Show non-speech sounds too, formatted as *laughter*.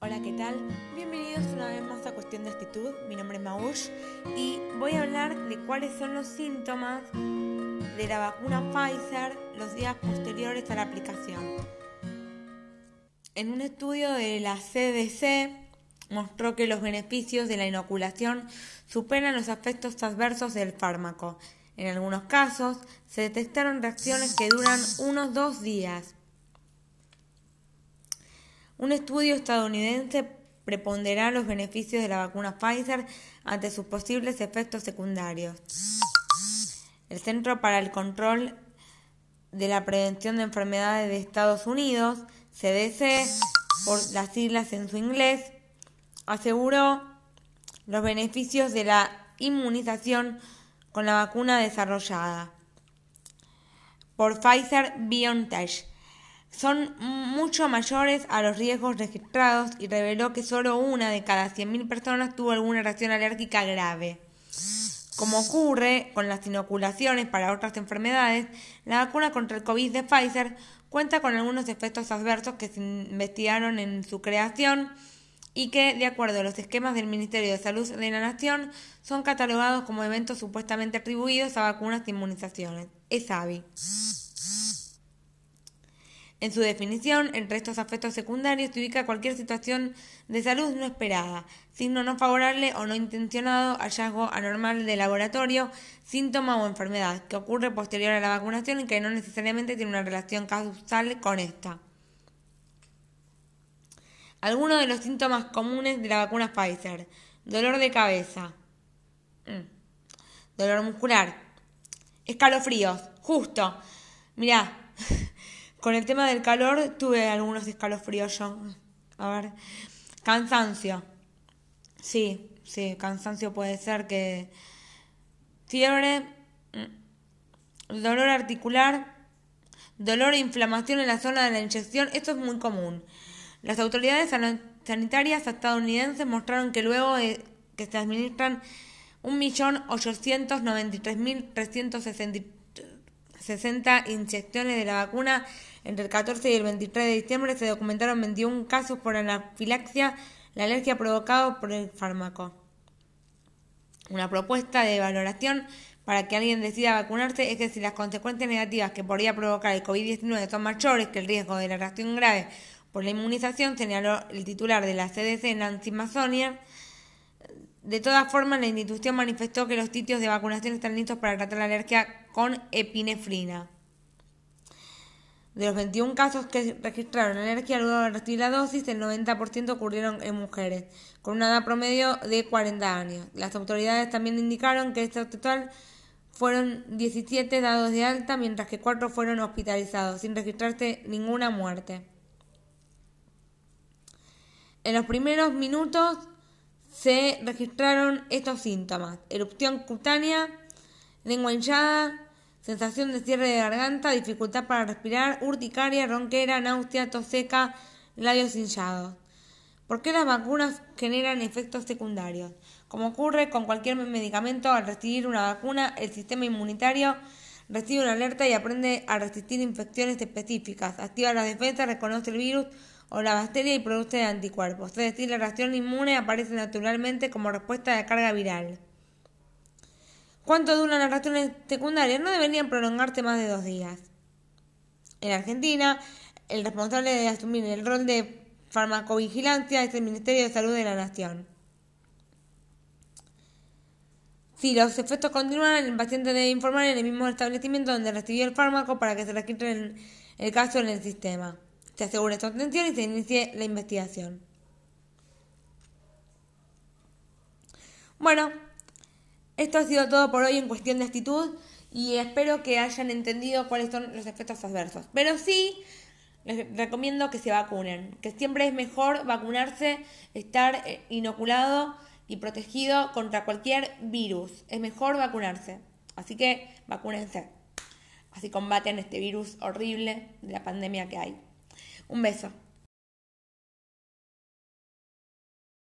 Hola, ¿qué tal? Bienvenidos una vez más a Cuestión de Actitud. Mi nombre es Maush y voy a hablar de cuáles son los síntomas de la vacuna Pfizer los días posteriores a la aplicación. En un estudio de la CDC mostró que los beneficios de la inoculación superan los efectos adversos del fármaco. En algunos casos se detectaron reacciones que duran unos dos días. Un estudio estadounidense preponderá los beneficios de la vacuna Pfizer ante sus posibles efectos secundarios. El Centro para el Control de la Prevención de Enfermedades de Estados Unidos, CDC, por las siglas en su inglés, aseguró los beneficios de la inmunización con la vacuna desarrollada por Pfizer BioNTech son mucho mayores a los riesgos registrados y reveló que solo una de cada 100.000 personas tuvo alguna reacción alérgica grave. Como ocurre con las inoculaciones para otras enfermedades, la vacuna contra el COVID de Pfizer cuenta con algunos efectos adversos que se investigaron en su creación y que, de acuerdo a los esquemas del Ministerio de Salud de la Nación, son catalogados como eventos supuestamente atribuidos a vacunas de inmunizaciones. Es AVI. En su definición, entre estos efectos secundarios se ubica cualquier situación de salud no esperada, signo no favorable o no intencionado, hallazgo anormal de laboratorio, síntoma o enfermedad que ocurre posterior a la vacunación y que no necesariamente tiene una relación causal con esta. Algunos de los síntomas comunes de la vacuna Pfizer. Dolor de cabeza. Mm. Dolor muscular. Escalofríos. Justo. Mirá, *laughs* con el tema del calor tuve algunos escalofríos. A ver. Cansancio. Sí, sí, cansancio puede ser que... Fiebre. Mm, dolor articular. Dolor e inflamación en la zona de la inyección. Esto es muy común. Las autoridades sanitarias estadounidenses mostraron que luego que se administran 1.893.360 60 inyecciones de la vacuna. Entre el 14 y el 23 de diciembre se documentaron 21 casos por anafilaxia, la alergia provocada por el fármaco. Una propuesta de valoración para que alguien decida vacunarse es que si las consecuencias negativas que podría provocar el COVID-19 son mayores que el riesgo de la reacción grave por la inmunización, señaló el titular de la CDC, Nancy Masonia, de todas formas, la institución manifestó que los sitios de vacunación están listos para tratar la alergia con epinefrina. De los 21 casos que registraron alergia luego de recibir la dosis, el 90% ocurrieron en mujeres, con una edad promedio de 40 años. Las autoridades también indicaron que este total fueron 17 dados de alta, mientras que 4 fueron hospitalizados, sin registrarse ninguna muerte. En los primeros minutos se registraron estos síntomas. Erupción cutánea, lengua hinchada, sensación de cierre de garganta, dificultad para respirar, urticaria, ronquera, náusea, tos seca, labios hinchados. ¿Por qué las vacunas generan efectos secundarios? Como ocurre con cualquier medicamento, al recibir una vacuna, el sistema inmunitario recibe una alerta y aprende a resistir infecciones específicas, activa las defensas, reconoce el virus o la bacteria y produce anticuerpos, es decir, la reacción inmune aparece naturalmente como respuesta a la carga viral. ¿Cuánto duran las reacciones secundarias? No deberían prolongarse más de dos días. En Argentina, el responsable de asumir el rol de farmacovigilancia es el Ministerio de Salud de la Nación. Si los efectos continúan, el paciente debe informar en el mismo establecimiento donde recibió el fármaco para que se registre el caso en el sistema se asegure su atención y se inicie la investigación. Bueno, esto ha sido todo por hoy en cuestión de actitud y espero que hayan entendido cuáles son los efectos adversos. Pero sí, les recomiendo que se vacunen, que siempre es mejor vacunarse, estar eh, inoculado y protegido contra cualquier virus. Es mejor vacunarse. Así que vacúnense. Así combaten este virus horrible de la pandemia que hay. Un beso.